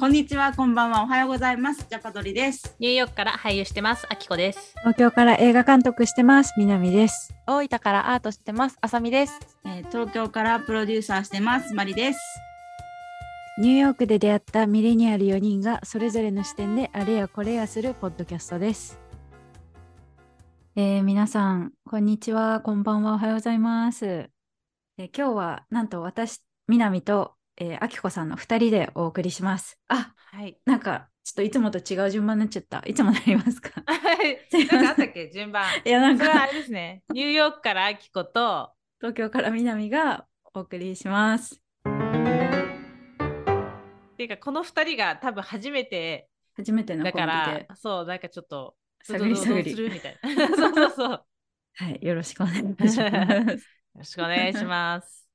こんにちは、こんばんは、おはようございます。ジャパドリです。ニューヨークから俳優してます、あきこです。東京から映画監督してます。南です。大分からアートしてます。あさみです。えー東京からプロデューサーしてます。マリです。ニューヨークで出会ったミレニアル4人がそれぞれの視点であれやこれやするポッドキャストです。えー皆さん、こんにちは、こんばんは、おはようございます。えー今日はなんと私、南と、えー、あきこさんの2人でお送りします。あ、はい。なんかちょっといつもと違う順番になっちゃった。いつもなりますか？なんかあったっけ？順番。いや、なんそれはあかれですね。ニューヨークからあきこと、東京から南がお送りします。っていうかこの二人が多分初めて初めてのだかコンビでら、そう、なんかちょっと、探り探りみたいな。そうそうそう。よはい、よろしくお願いします。ろしくお願いします。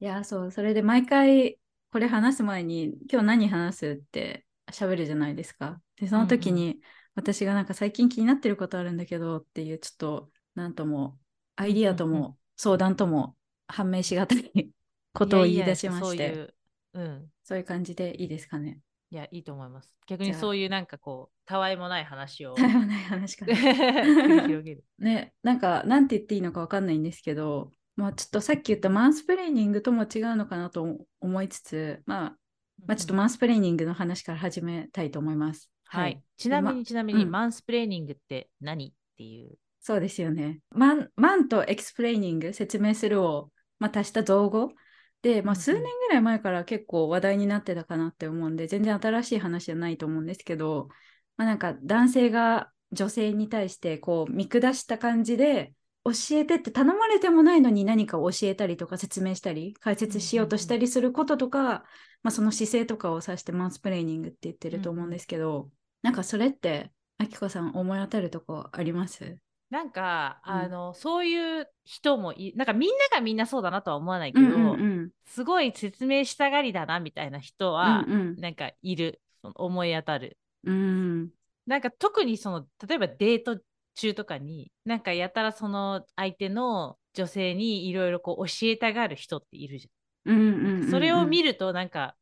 いや、そう、それで毎回これ話す前に、今日何話すって喋るじゃないですか。で、その時に、私がなんか最近気になってることあるんだけどっていう、ちょっと、なんとも、アイディアとうんうんうも相談とも判明しがたい ことを言い出しまして、ういう、うん。そういう感じでいいですかね。いや、いいと思います。逆にそういうなんかこう、たわいもない話をたわいもない話か 繰な。ね、なんか、なんて言っていいのかわかんないんですけど、まあ、ちょっとさっき言ったマンスプレーニングとも違うのかなと思いつつ、まあ、まあ、ちょっとマンスプレーニングの話から始めたいと思います。はい。ちなみに、まちなみに、うんマンスプレーニングって何っていう？そうですよね。マンマンとエクスプレーニング、説明するを、まあ、足した造語で、まあ、数年ぐらい前から結構話題になってたかなって思うんで、全然新しい話じゃないと思うんですけど、まあ、なんか男性が女性に対してこう見下した感じで、教えてって頼まれてもないのに何かを教えたりとか説明したり解説しようとしたりすることとか、まあ、その姿勢とかを指してマンスプレーニングって言ってると思うんですけど、なんかそれってあきこさん思い当たるとこあります？なんか、うん。あのそういう人もいなんかみんながみんなそうだなとは思わないけど、うんうんうん。すごい説明したがりだなみたいな人は、うんうん。なんかいる。思い当たる。うん。なんか特にその例えばデート中とかになんかやたらその相手の女性にいろいろこう教えたがる人っているじうんうんうんうん。ゃん。それを見るとなんか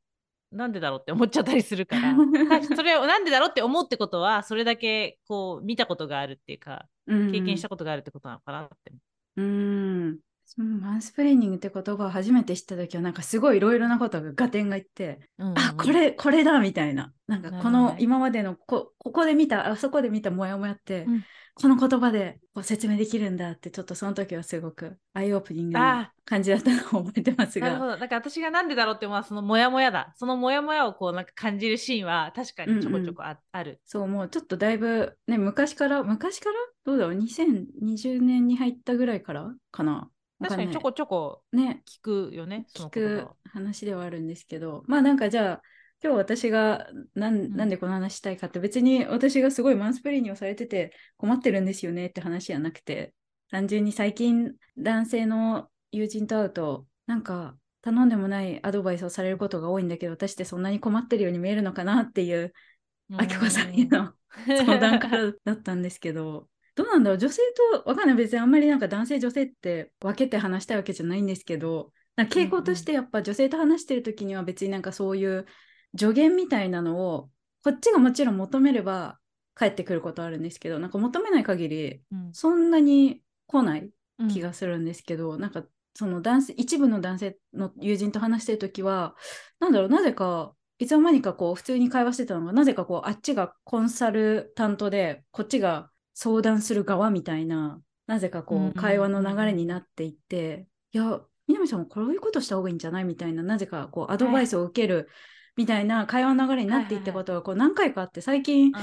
なんでだろうって思っちゃったりするから。たそれをなんでだろうって思うってことはそれだけこう見たことがあるっていうか経験したことがあるってことなのかなって。う。ん。マンスプレーニングって言葉を初めて知った時はなんかすごいいろいろなことが合点がいって、うんうんうん。あこれこれだみたいな。なんかこの今までのこここで見たあそこで見たモヤモヤって、うんこの言葉でこう説明できるんだってちょっとその時はすごくアイオープニングなあ感じだったのを覚えてますが。なるほど。だから私がなんでだろうって思うそのモヤモヤだ。そのモヤモヤをこうなんか感じるシーンは確かにちょこちょこあ,、ある。そうもうちょっとだいぶね昔から昔からどうだろう？2020年に入ったぐらいからかな？確かにちょこちょこね聞くよね。そ聞くは話ではあるんですけどまあなんかじゃあ今日私がなんん。なんでこの話したいかって別に私がすごいマンスプレーニングをされてて困ってるんですよねって話じゃなくて単純に最近男性の友人と会うとなんか頼んでもないアドバイスをされることが多いんだけど私ってそんなに困ってるように見えるのかなっていうあきこさんへの 相談からだったんですけどどうなんだろう女性とわかんない別にあんまりなんか男性女性って分けて話したいわけじゃないんですけど傾向としてやっぱ女性と話してる時には別になんかそういう助言みたいなのをこっちがもちろん求めれば返ってくることあるんですけどなんか求めない限りうん。そんなに来ないうん。気がするんですけど、なんかその男性一部の男性の友人と話してる時はなんだろうなぜかいつの間にかこう普通に会話してたのがなぜかこうあっちがコンサルタントでこっちが相談する側みたいななぜかこうんうんうん。う会話の流れになっていって、いや南さんもこういうことした方がいいんじゃないみたいななぜかこうアドバイスを受けるみたいな会話の流れになっていったことがこう何回かあって最近ちょ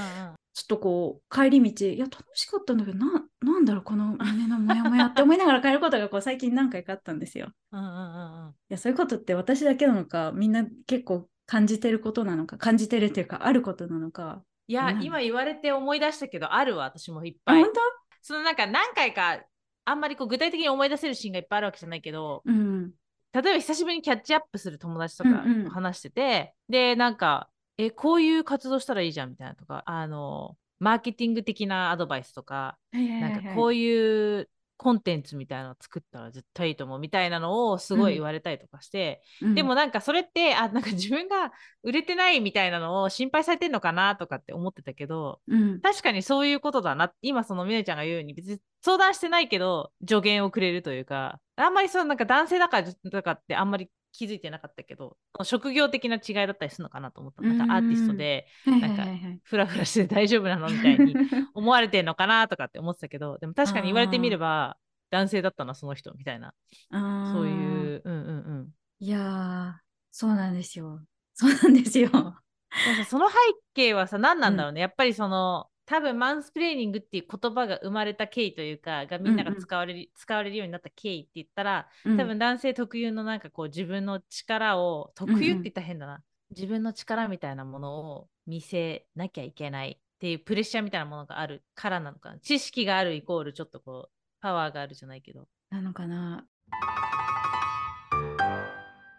っとこう帰り道いや楽しかったんだけどななんだろうこの 胸のモヤモヤって思いながら帰ることがこう最近何回かあったんですよ。うんうんうんうんいやそういうことって私だけなのかみんな結構感じてることなのか感じてるっていうかあることなのか。いや、うん今言われて思い出したけど、あるわ、私もいっぱいあ本。そのなんか何回か、あんまりこう具体的に思い出せるシーンがいっぱいあるわけじゃないけど、当うん例えば久しぶりにキャッチアップする友達とかうんうん。と話してて、で、なんか、え、こういう活動したらいいじゃんみたいなとか、あの、マーケティング的なアドバイスとか、なんかこういうコンテンツみたいなの作ったら絶対いいと思うみたいなのをすごい言われたりとかして、うん、でもなんかそれってあ なんか自分が売れてないみたいなのを心配されてんのかなとかって思ってたけど、うん、確かにそういうことだな。今そのみねちゃんが言うように別に相談してないけど助言をくれるというかあんまりそのなんか男性だからとかってあんまり気づいてなかったけど職業的な違いだったりするのかなと思ったなんかアーティストでなんかフラフラして 大丈夫なのみたいに思われてんのかなとかって思ってたけどでも確かに言われてみれば男性だったなその人みたいな。そういううんうんうん。いやそうなんですよ。そうなんですよ。その背景はさ何なんだろうね、うん、やっぱりその多分マンスプレーニングっていう言葉が生まれた経緯というかがみんなが使われる、うんうん、使われるようになった経緯って言ったら、うん、多分男性特有のなんかこう自分の力を特有って言ったら変だな、うんうん、自分の力みたいなものを見せなきゃいけないっていうプレッシャーみたいなものがあるからなのかな。知識があるイコールちょっとこうパワーがあるじゃないけど。なのかな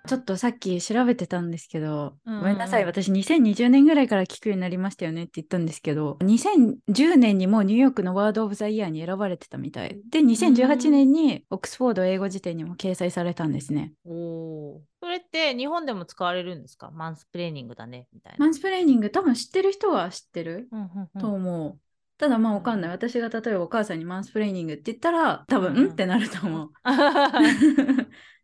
ちょっとさっき調べてたんですけど、うんうん、ごめんなさい、私2020年ぐらいから聞くようになりましたよねって言ったんですけど、2010年にもニューヨークのワード・オブ・ザ・イヤーに選ばれてたみたい。で、2018年にオックスフォード英語辞典にも掲載されたんですね。おそれって日本でも使われるんですか？マンスプレーニングだねみたいな。マンスプレーニング多分知ってる人は知ってる、うんうんうん、と思う。ただまあわかんない。私が例えばお母さんにマンスプレーニングって言ったら多分、うん、ってなると思う。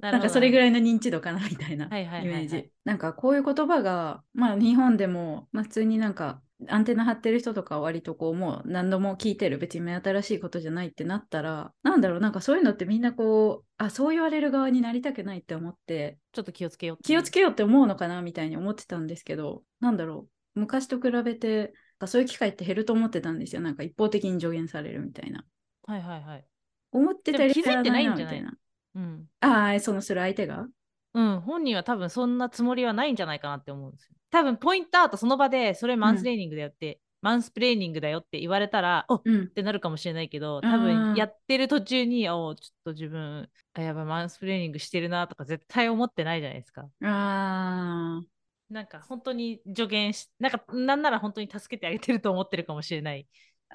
なんかそれぐらいの認知度かなみたいなイメージ。なんかこういう言葉が、まあ日本でも、まあ、普通になんかアンテナ張ってる人とかは割とこうもう何度も聞いてる別に目新しいことじゃないってなったらなんだろうなんかそういうのってみんなこうあそう言われる側になりたくないって思ってちょっと気をつけよう気をつけようって思うのかなみたいに思ってたんですけどなんだろう昔と比べてそういう機会って減ると思ってたんですよ。なんか一方的に助言されるみたいな。はいはいはい。思ってたより気づいてないんじゃない？な。うん。ああ、そのする相手が？うん、本人は多分そんなつもりはないんじゃないかなって思うんですよ。多分ポイントアウトその場でそれマンスレーニングだよって、うん、マンスプレーニングだよって言われたら、お、うん、ってなるかもしれないけど、多分やってる途中に、おちょっと自分、あ、やばい、マンスプレーニングしてるなとか絶対思ってないじゃないですか。ああ。なんか本当に助言し、なんかなんなら本当に助けてあげてると思ってるかもしれない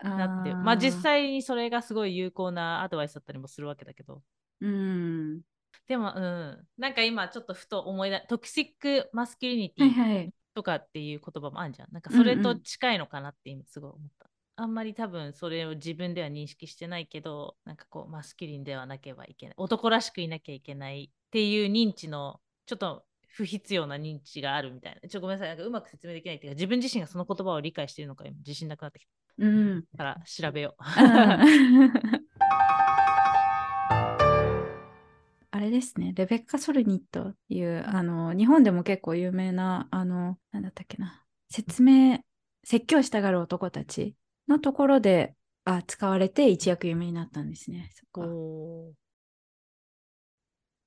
なって。あまあ実際にそれがすごい有効なアドバイスだったりもするわけだけど。うん。でも、うん。なんか今ちょっとふと思い出、トキシックマスキュリニティとかっていう言葉もあるじゃん。なんかそれと近いのかなって今すごい思った。うんうん、あんまり多分それを自分では認識してないけど、なんかこうマスキュリンではなければいけない。男らしくいなきゃいけないっていう認知のちょっと不必要な認知があるみたいな。ちょごめんなさい、なんかうまく説明できないっていうか、自分自身がその言葉を理解しているのか、自信なくなってきた。うん。から調べよう。あれですね、レベッカ・ソルニットっていう、あの、日本でも結構有名な、あの、なんだったっけな、説明、説教したがる男たちのところで、あ使われて一躍有名になったんですね。そこ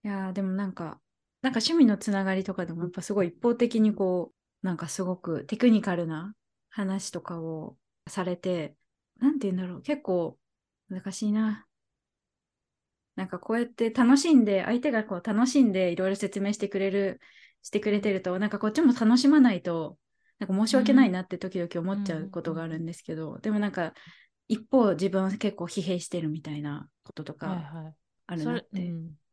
いやでもなんかなんか趣味のつながりとかでもやっぱすごい一方的にこうなんかすごくテクニカルな話とかをされてなんて言うんだろう結構難しいな。なんかこうやって楽しんで相手がこう楽しんでいろいろ説明してくれるしてくれてるとなんかこっちも楽しまないとなんか申し訳ないなって時々思っちゃうことがあるんですけど、うん、でもなんか一方自分は結構疲弊してるみたいなこととかあるなって、はいはい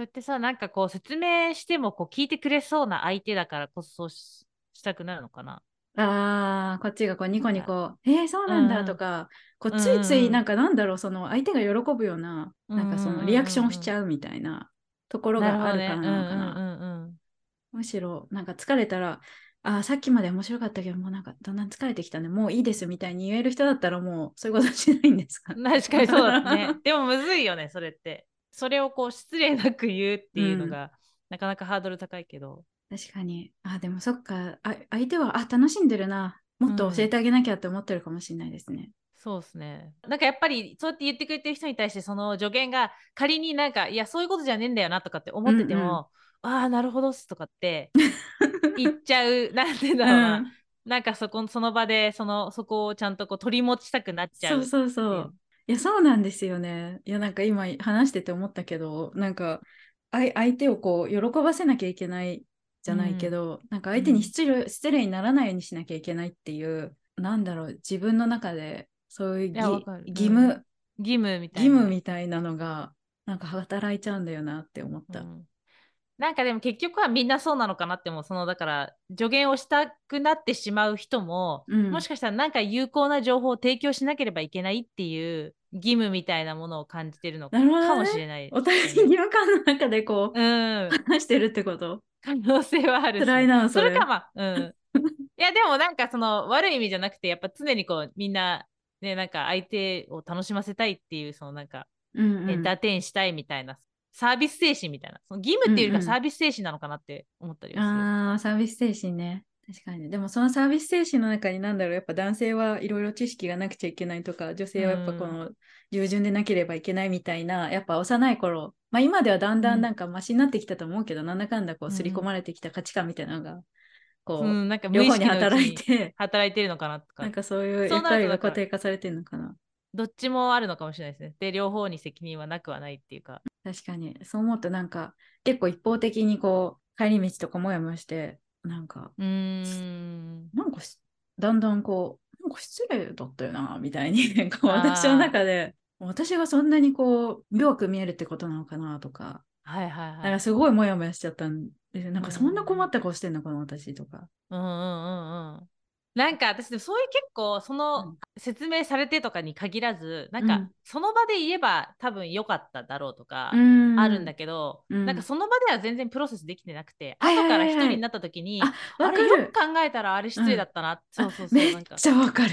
そうやってさ、なんかこう説明してもこう聞いてくれそうな相手だからこそしたくなるのかな？ああ、こっちがこうニコニコ、えー、そうなんだとか、うん、こうついついなんかなんだろう、その相手が喜ぶような、なんかそのリアクションしちゃうみたいなところがあるからなのかな。むしろなんか疲れたら、あさっきまで面白かったけど、もうなんかだんだん疲れてきたね、もういいですみたいに言える人だったらもうそういうことしないんですか？確かにそうだね。でもむずいよね、それって。それをこう失礼なく言うっていうのが、うん、なかなかハードル高いけど。確かに。あでもそっか。あ相手はあ楽しんでるな。もっと教えてあげなきゃって思ってるかもしれないですね、そうですね。なんかやっぱりそうやって言ってくれてる人に対してその助言が仮になんかいやそういうことじゃねえんだよなとかって思ってても、うんうん、ああなるほどっすとかって 言っちゃう。なんてだろうな、うん、なんかそこその場でそのそこをちゃんとこう取り持ちたくなっちゃう。そうそうそういや、そうなんですよね。いや、なんか今話してて思ったけど、なんか、相手をこう、喜ばせなきゃいけないじゃないけど、うん、なんか相手に失礼,、失礼にならないようにしなきゃいけないっていう、なんだろう、自分の中でそういう義務、義義務みたいな。義務みたいなのが、なんか働いちゃうんだよなって思った。うんなんかでも結局はみんなそうなのかなってもそのだから助言をしたくなってしまう人も、うん、もしかしたらなんか有効な情報を提供しなければいけないっていう義務みたいなものを感じてるのかもしれない、ね、お互いに義務感の中でこう、うん、話してるってこと？可能性はある辛いなそれかまあうん。いやでもなんかその悪い意味じゃなくてやっぱ常にこうみんなねなんか相手を楽しませたいっていうそのなんか、うんうん、エンターテインしたいみたいなサービス精神みたいな。その義務っていうよりかサービス精神なのかなって思ったりはする、うんうん、ああサービス精神ね。確かに。でもそのサービス精神の中に何だろう。やっぱ男性はいろいろ知識がなくちゃいけないとか女性はやっぱこの従順でなければいけないみたいな、うん、やっぱ幼い頃まあ今ではだんだんなんかマシになってきたと思うけど、うん、なんだかんだこう刷り込まれてきた価値観みたいなのがこう、うん、なんか両方に働いて。働いてるのかなとか。なんかそういう役割が固定化されてるのかなどっちもあるのかもしれないですね。で両方に責任はなくはないっていうか。確かに。そう思うとなんか結構一方的にこう帰り道とかもやもやしてなんかうん。なんかだんだんこうなんか失礼だったよなみたいに 私の中で。私がそんなにこう弱く見えるってことなのかなとか。はいはいはい。なんかすごいモヤモヤしちゃったんで、なんかそんな困った顔してんのかな、私とか。うんうんうんうん。なんか私そういう結構その説明されてとかに限らず、うん、なん。かその場で言えば多分良かっただろうとかあるんだけど、うん、なんかその場では全然プロセスできてなくて、うん、後から一人になった時に、あれよく考えたらあれ失礼だったな、そうそうそうめっちゃわかる。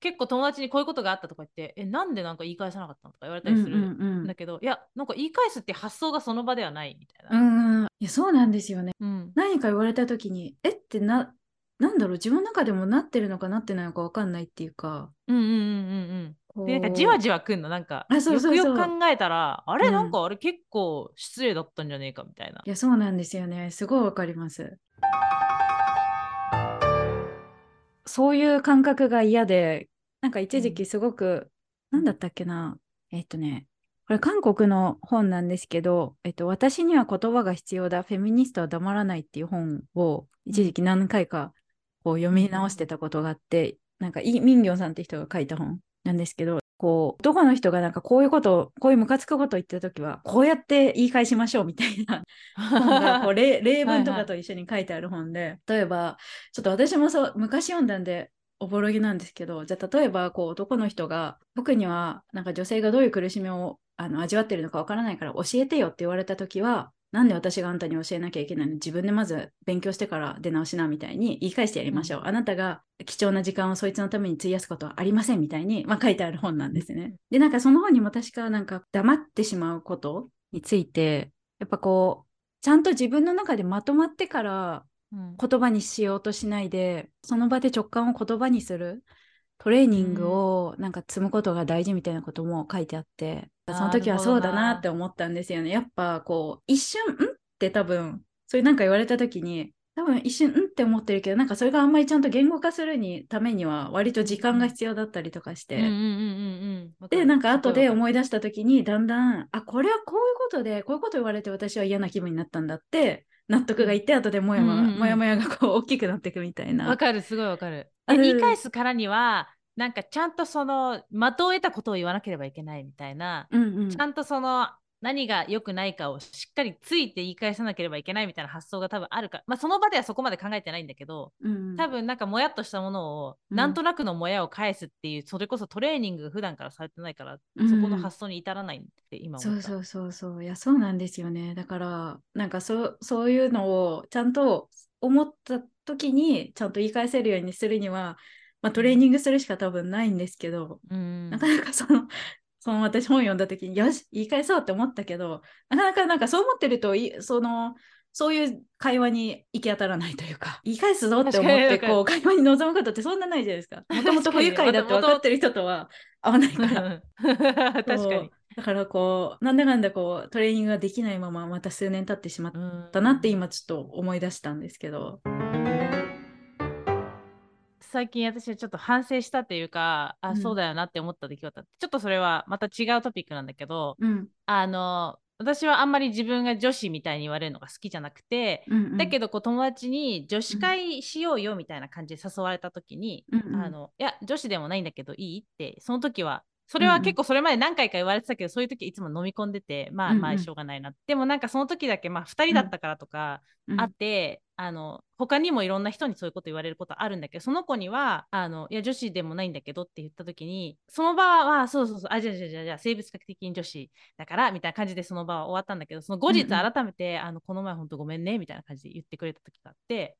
結構友達にこういうことがあったとか言ってえなんでなんか言い返さなかったのとか言われたりするんだけど、うん。うんうん、いやなんか言い返すって発想がその場ではないみたいな。うん。いやそうなんですよね、うん、何か言われた時にえってななんだろう自分の中でもなってるのかなってないのか分かんないっていうか。うんうんうんうん。でなんかじわじわくんの？なんかよくよく考えたらあれ、うん、なんかあれ結構失礼だったんじゃねえかみたいな。いやそうなんですよね。すごいわかります。そういう感覚が嫌でなんか一時期すごく、うん、なんだったっけな。えっとねこれ韓国の本なんですけど、えっと、私には言葉が必要だ、フェミニストは黙らないっていう本を一時期何回かこう読み直してたことがあって、なんかイ・ミンギョンさんって人が書いた本なんですけど、こう、どこの人がなんかこういうこと、こういうムカつくこと言ってるときは、こうやって言い返しましょうみたいな こう例例文とかと一緒に書いてある本で、はいはい、例えば、ちょっと私もそう、昔読んだんで、おぼろげなんですけど、じゃあ例えばこう男の人が僕にはなんか女性がどういう苦しみをあの味わってるのかわからないから教えてよって言われた時はなんで私があんたに教えなきゃいけないの？自分でまず勉強してから出直しなみたいに言い返してやりましょう。うん、あなたが貴重な時間をそいつのために費やすことはありませんみたいに、まあ、書いてある本なんですね。で、なんかその本にも確かなんか黙ってしまうことについて、やっぱこう、ちゃんと自分の中でまとまってから言葉にしようとしないで、うん、その場で直感を言葉にするトレーニングをなんか積むことが大事みたいなことも書いてあって、その時はそうだなって思ったんですよね。やっぱこう、一瞬、んって多分、そういうなんか言われた時に、多分一瞬、んって思ってるけど、なんかそれがあんまりちゃんと言語化するにためには、割と時間が必要だったりとかして。で、なんか後で思い出した時に、だんだん、あ、これはこういうことで、こういうこと言われて私は嫌な気分になったんだって、納得がいって、後でもやもや、もやもやがこう大きくなっていくみたいな。わかる、すごいわかる。言い返すからには、なんかちゃんとその的を得たことを言わなければいけないみたいな、うんうん、ちゃんとその何が良くないかをしっかりついて言い返さなければいけないみたいな発想が多分あるかまあその場ではそこまで考えてないんだけど、うん、多分なんかもやっとしたものを、うん、なんとなくのもやを返すっていうそれこそトレーニング普段からされてないから、うん、そこの発想に至らないって今思った、そうそうそうそう。いやそうなんですよね。だからなんかそそういうのをちゃんと思った時にちゃんと言い返せるようにするにはまあ、トレーニングするしか多分ないんですけど、うん、なかなかその その私本読んだ時によし言い返そうって思ったけどなかなかなんかそう思ってるとそのそういう会話に行き当たらないというか言い返すぞって思ってこう会話に臨むことってそんなないじゃないですか。もともと不愉快だって分かってる人とは合わないから。確かに。だからこうなんだかんだこうトレーニングができないまままた数年経ってしまったなって今ちょっと思い出したんですけど。最近私はちょっと反省したっていうか、あ、そうだよなって思った出来事って、ちょっとそれはまた違うトピックなんだけど、うん、あの、私はあんまり自分が女子みたいに言われるのが好きじゃなくて、うんうん、だけどこう友達に女子会しようよみたいな感じで誘われた時に、うんうん、あのいや女子でもないんだけどいい？ってその時はそれは結構それまで何回か言われてたけど、うんうん、そういう時いつも飲み込んでてまあまあしょうがないな、うんうん、でもなんかその時だけまあ2人だったからとかあって、うん、あの他にもいろんな人にそういうこと言われることあるんだけどその子にはあのいや女子でもないんだけどって言った時にその場はそうそうそうあじゃあじゃあじゃあじゃあ生物学的に女子だからみたいな感じでその場は終わったんだけどその後日改めて、うん。うん、あのこの前本当ごめんねみたいな感じで言ってくれた時があって、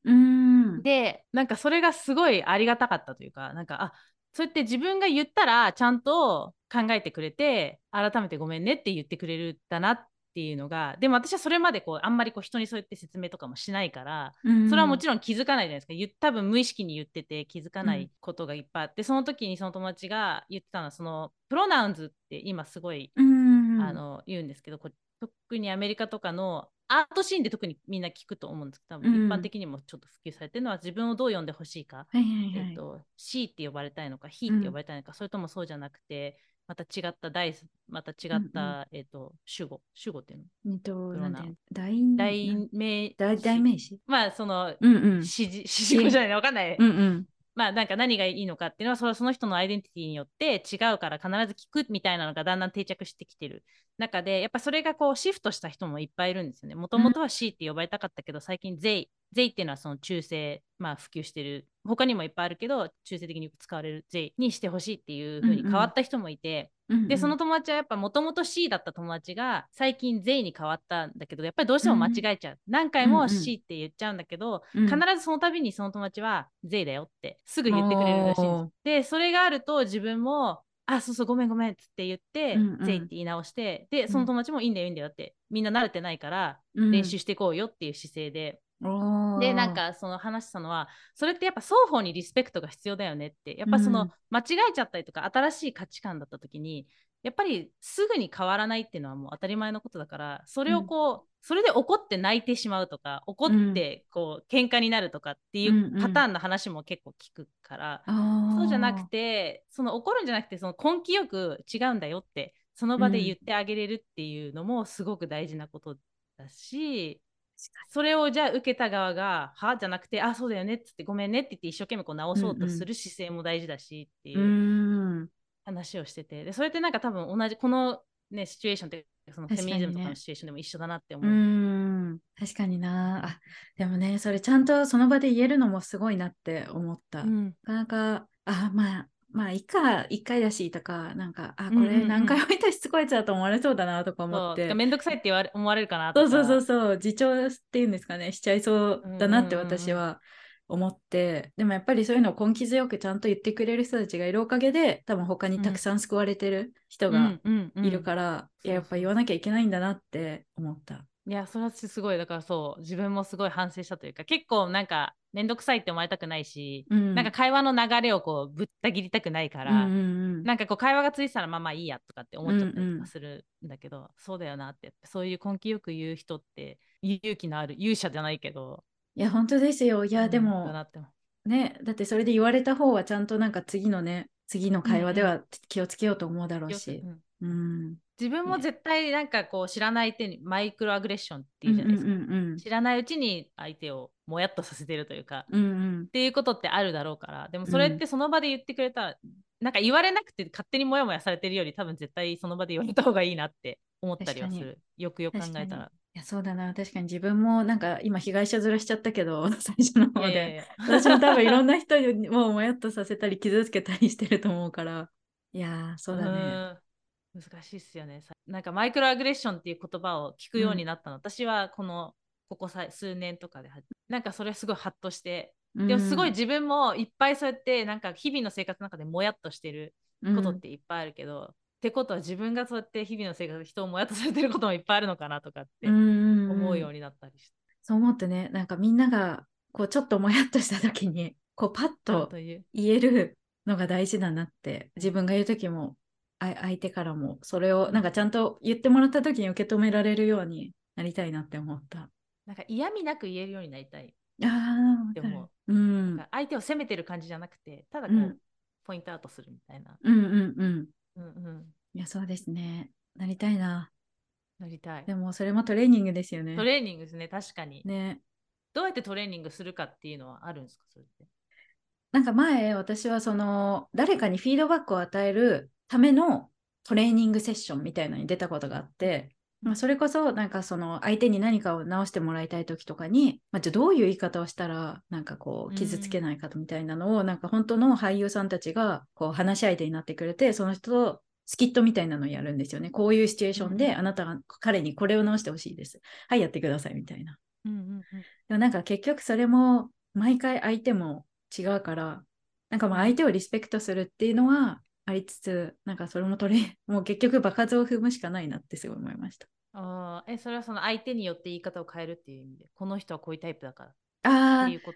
でなんかそれがすごいありがたかったというかなんかあそうやって自分が言ったらちゃんと考えてくれて改めてごめんねって言ってくれるんだなっていうのがでも私はそれまでこうあんまりこう人にそうやって説明とかもしないから、うん、それはもちろん気づかないじゃないですか。言多分無意識に言ってて気づかないことがいっぱいあって、うん、その時にその友達が言ってたのはそのプロナウンズって今すごい、うん、あの言うんですけど特にアメリカとかのアートシーンで特にみんな聞くと思うんですけど多分一般的にもちょっと普及されてるのは、自分をどう呼んでほしいか、えっと、C って呼ばれたいのか He って呼ばれたいのか、うん、それともそうじゃなくてまた違った代また違った、うんうん、えっと、主語主語っていうの、えっと、代名代名詞？まあその、うんうん、指示語じゃないわかんない、うんうんまあなんか何がいいのかっていうのはそれはその人のアイデンティティによって違うから必ず聞くみたいなのがだんだん定着してきてる中でやっぱそれがこうシフトした人もいっぱいいるんですよね。もともとは C って呼ばれたかったけど、最近 Z 税っていうのはその中性、まあ普及してる他にもいっぱいあるけど中性的に使われる税にしてほしいっていうふうに変わった人もいて、うんうん、でその友達はやっぱもともと C だった友達が最近 J に変わったんだけどやっぱりどうしても間違えちゃう、うん、何回も C って言っちゃうんだけど、うん。うん、必ずその度にその友達は J だよってすぐ言ってくれるらしいんですでそれがあると自分もあそうそうごめんごめんっつって言って、うんうん、って言い直してでその友達もいいんだよいいんだよってみんな慣れてないから練習していこうよっていう姿勢で、でなんかその話したのはそれってやっぱ双方にリスペクトが必要だよねって。やっぱその、間違えちゃったりとか新しい価値観だった時にやっぱりすぐに変わらないっていうのはもう当たり前のことだからそれをこう、うん、それで怒って泣いてしまうとか怒ってこう、うん、喧嘩になるとかっていうパターンの話も結構聞くから、うんうん、そうじゃなくてその怒るんじゃなくてその根気よく違うんだよってその場で言ってあげれるっていうのもすごく大事なことだし、それをじゃあ受けた側が「は?」じゃなくて「あそうだよね」っつって「ごめんね」って言って一生懸命こう直そうとする姿勢も大事だしっていう話をしてて。でそれってなんか多分同じこのねシチュエーションってそのフェミニズムとかのシチュエーションでも一緒だなって思う。うん。確かにな。あでもねそれちゃんとその場で言えるのもすごいなって思った。うん、なかなかあまあまあ、いっか、一回だしとか、なんか、あ、これ何回もいたしつこいつだと思われそうだなとか思って。めんどくさいって言われ思われるかなとか。そうそうそうそう、自重っていうんですかね、しちゃいそうだなって私は思って、でもやっぱりそういうのを根気強くちゃんと言ってくれる人たちがいるおかげで、多分他にたくさん救われてる人がいるから、やっぱ言わなきゃいけないんだなって思った。いや、それはすごい、だからそう、自分もすごい反省したというか、結構なんか、面倒くさいって思われたくないし、うん、なんか会話の流れをこうぶった切りたくないから、うんうんうん、なんかこう会話がついてたらまあまあいいやとかって思っちゃったりとかするんだけど、うんうん、そうだよなってそういう根気よく言う人って勇気のある勇者じゃないけど。いや本当ですよ。いやでも、う。ん、ねだってそれで言われた方はちゃんとなんか次のね次の会話では気をつけようと思うだろうし、うん、うん。自分も絶対なんかこう知らない手にマイクロアグレッションっていうじゃないですか、うんうんうん、知らないうちに相手をもやっとさせてるというか、うんうん、っていうことってあるだろうからでもそれってその場で言ってくれたら、うん、なんか言われなくて勝手にモヤモヤされてるより多分絶対その場で言われた方がいいなって思ったりはする。よくよく考えたら。いやそうだな。確かに自分もなんか今被害者ずらしちゃったけど 最初の方で。私も多分いろんな人にもうもやっとさせたり傷つけたりしてると思うから。いやそうだね難しいっすよね。なんかマイクロアグレッションっていう言葉を聞くようになったの、うん、私はこのここさ数年とかでなんかそれすごいハッとして、でもすごい自分もいっぱいそうやってなんか日々の生活の中でもやっとしてることっていっぱいあるけど、うん、ってことは自分がそうやって日々の生活で人をもやっとされてることもいっぱいあるのかなとかって思うようになったりして。そう思ってね。なんかみんながこうちょっともやっとした時にこうパッと言えるのが大事だなって自分が言う時も相手からもそれをなんかちゃんと言ってもらった時に受け止められるようになりたいなって思った。なんか嫌味なく言えるようになりたい。ああ、でも、うん、相手を責めてる感じじゃなくて、ただこう、うん、ポイントアウトするみたいな。うんうんうん。うんうん、いや、そうですね。なりたいな。なりたい。でも、それもトレーニングですよね。トレーニングですね、確かに。ね。どうやってトレーニングするかっていうのはあるんですか、それって？なんか前、私はその、誰かにフィードバックを与えるためのトレーニングセッションみたいのに出たことがあって、まあ、それこそなんかその相手に何かを直してもらいたい時とかに、まあ、じゃあどういう言い方をしたらなんかこう傷つけないかみたいなのを、なんか本当の俳優さんたちがこう話し相手になってくれてその人とスキットみたいなのをやるんですよね。こういうシチュエーションで、あなたが彼にこれを直してほしいです。はい、やってくださいみたいな。うんうんうん、でもなんか結局それも毎回相手も違うから、なんかまあ相手をリスペクトするっていうのはありつつ、なんかそれも取れ、もう結局場数を踏むしかないなってすごい思いました。あえ、それはその相手によって言い方を変えるっていう意味で、この人はこういうタイプだから。ああ、タイプ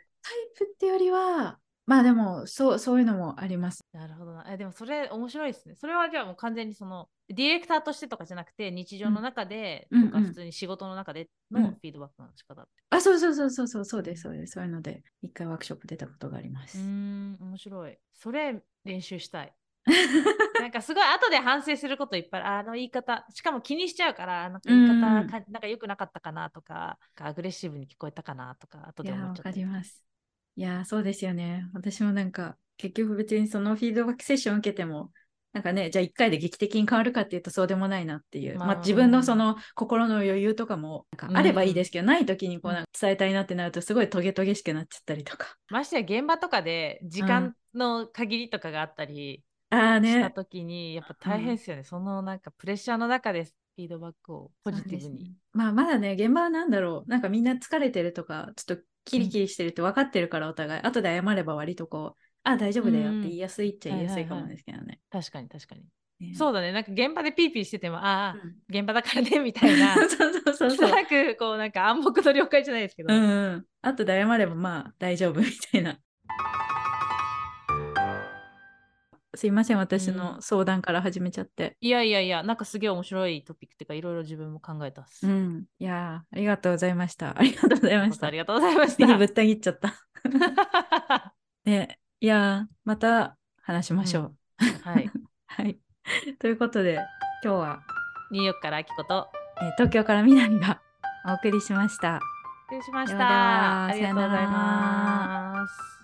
ってよりは、まあでもそうそういうのもあります。なるほどな。えでもそれ面白いですね。それはじゃあもう完全にそのディレクターとしてとかじゃなくて日常の中で、うん、とか普通に仕事の中でのフィードバックの仕方って。うん、あそうそうそうそうそうそうですそうですそういうので一回ワークショップ出たことがあります。うん面白い。それ練習したい。なんかすごい後で反省することいっぱいあの言い方しかも気にしちゃうからなんか言い方、うん、なんか良くなかったかなとかアグレッシブに聞こえたかなとか後で思っちゃった。わかります。いやそうですよね。私もなんか、結局別にそのフィードバックセッションを受けても、なんかね、じゃあ1回で劇的に変わるかっていうとそうでもないなっていう、まあ、まあ、自分のその心の余裕とかもなんかあればいいですけど、うん、ない時にこうなんか伝えたいなってなるとすごいトゲトゲしくなっちゃったりとか。ましてや現場とかで時間の限りとかがあったりした時に、やっぱ大変ですよね、うん、そのなんかプレッシャーの中でフィードバックをポジティブに。ね、まあまだね、現場は何だろう、なんかみんな疲れてるとか、ちょっとキリキリしてるって分かってるからお互い、後で謝れば割とこう、あ、大丈夫だよって言いやすいっちゃ言いやすいかもですけどね。はいはいはい、確かに確かに。ね、そうだね、なんか現場でピーピーしてても、ああ、うん、現場だからねみたいな、そうそうそうそう。なくこうなんか暗黙の了解じゃないですけど、うん、うん、後で謝ればまあ大丈夫みたいな。すいません、私の相談から始めちゃって。いやいやいや、なんかすげえ面白いトピックっていうか、いろいろ自分も考えたっす。うん。いや ありがとうございました。ありがとうございました。ありがとうございました。ぶった切っちゃった。ね、いやまた話しましょう。うん、はい。はい。ということで、今日は、ニューヨークからあきこと、えー、東京からみなみがお送りしました。失礼しました。ありがとうございます。